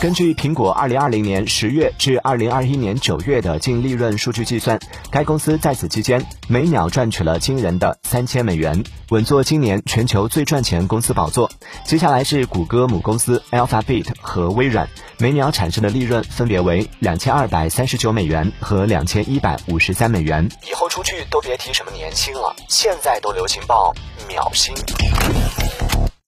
根据苹果2020年10月至2021年9月的净利润数据计算，该公司在此期间每秒赚取了惊人的3000美元，稳坐今年全球最赚钱公司宝座。接下来是谷歌母公司 Alphabet 和微软，每秒产生的利润分别为2239美元和2153美元。以后出去都别提什么年薪了，现在都流行报秒薪。